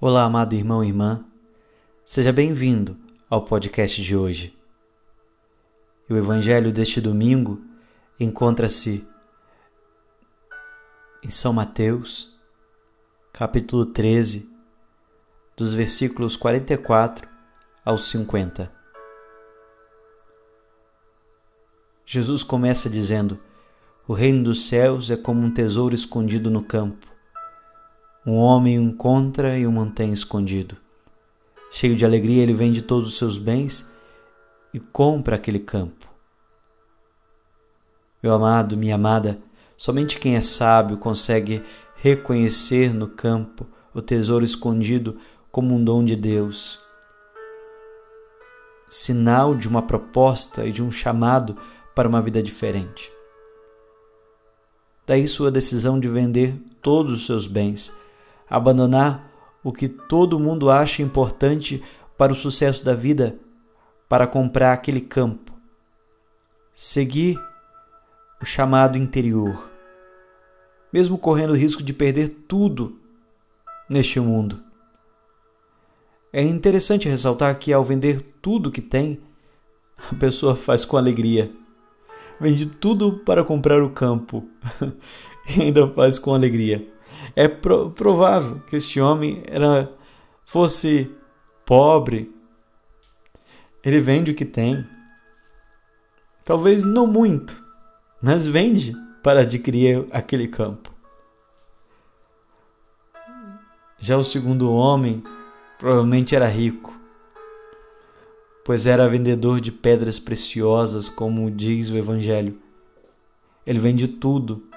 Olá, amado irmão e irmã. Seja bem-vindo ao podcast de hoje. O evangelho deste domingo encontra-se em São Mateus, capítulo 13, dos versículos 44 aos 50. Jesus começa dizendo: O reino dos céus é como um tesouro escondido no campo. Um homem o encontra e o mantém escondido. Cheio de alegria, ele vende todos os seus bens e compra aquele campo. Meu amado, minha amada, somente quem é sábio consegue reconhecer no campo o tesouro escondido como um dom de Deus, sinal de uma proposta e de um chamado para uma vida diferente. Daí sua decisão de vender todos os seus bens, abandonar o que todo mundo acha importante para o sucesso da vida, para comprar aquele campo. Seguir o chamado interior, mesmo correndo o risco de perder tudo neste mundo. É interessante ressaltar que ao vender tudo que tem, a pessoa faz com alegria vende tudo para comprar o campo e ainda faz com alegria. É pro provável que este homem era fosse pobre. Ele vende o que tem. Talvez não muito, mas vende para adquirir aquele campo. Já o segundo homem provavelmente era rico pois era vendedor de pedras preciosas, como diz o Evangelho. Ele vende tudo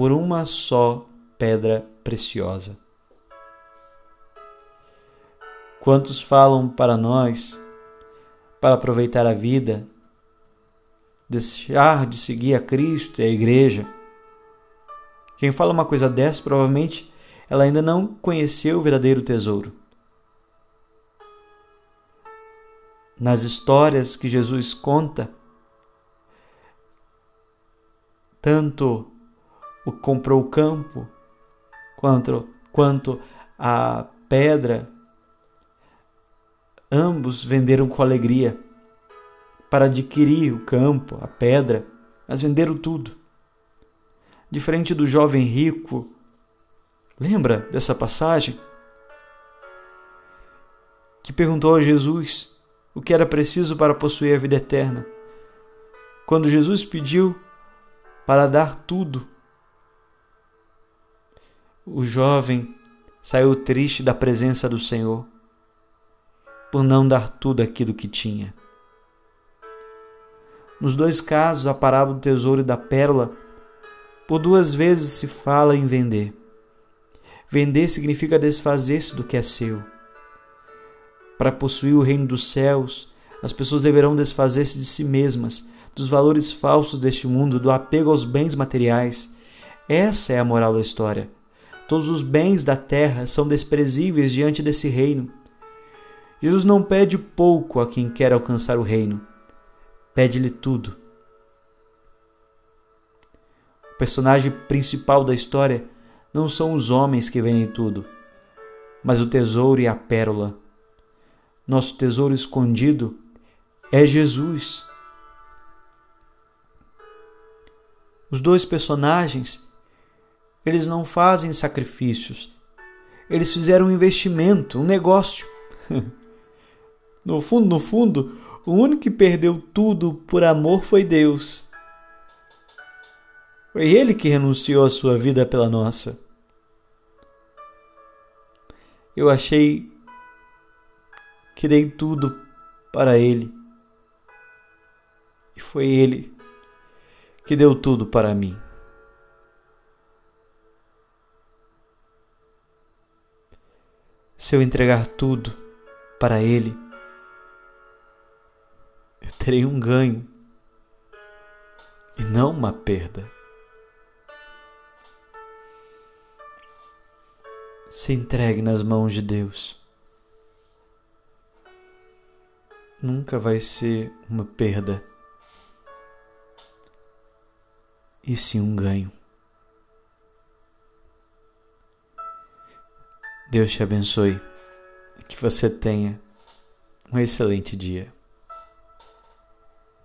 por uma só pedra preciosa. Quantos falam para nós, para aproveitar a vida, deixar de seguir a Cristo e a Igreja? Quem fala uma coisa dessa, provavelmente ela ainda não conheceu o verdadeiro tesouro. nas histórias que Jesus conta, tanto o comprou o campo quanto, quanto a pedra, ambos venderam com alegria para adquirir o campo, a pedra, mas venderam tudo. Diferente do jovem rico, lembra dessa passagem? Que perguntou a Jesus: o que era preciso para possuir a vida eterna. Quando Jesus pediu para dar tudo, o jovem saiu triste da presença do Senhor por não dar tudo aquilo que tinha. Nos dois casos, a parábola do tesouro e da pérola, por duas vezes se fala em vender. Vender significa desfazer-se do que é seu. Para possuir o reino dos céus, as pessoas deverão desfazer-se de si mesmas, dos valores falsos deste mundo, do apego aos bens materiais. Essa é a moral da história. Todos os bens da terra são desprezíveis diante desse reino. Jesus não pede pouco a quem quer alcançar o reino, pede-lhe tudo. O personagem principal da história não são os homens que vendem tudo, mas o tesouro e a pérola nosso tesouro escondido é Jesus. Os dois personagens, eles não fazem sacrifícios. Eles fizeram um investimento, um negócio. no fundo, no fundo, o único que perdeu tudo por amor foi Deus. Foi ele que renunciou a sua vida pela nossa. Eu achei que dei tudo para Ele. E foi Ele que deu tudo para mim. Se eu entregar tudo para Ele, eu terei um ganho e não uma perda. Se entregue nas mãos de Deus. nunca vai ser uma perda, e sim um ganho. Deus te abençoe que você tenha um excelente dia.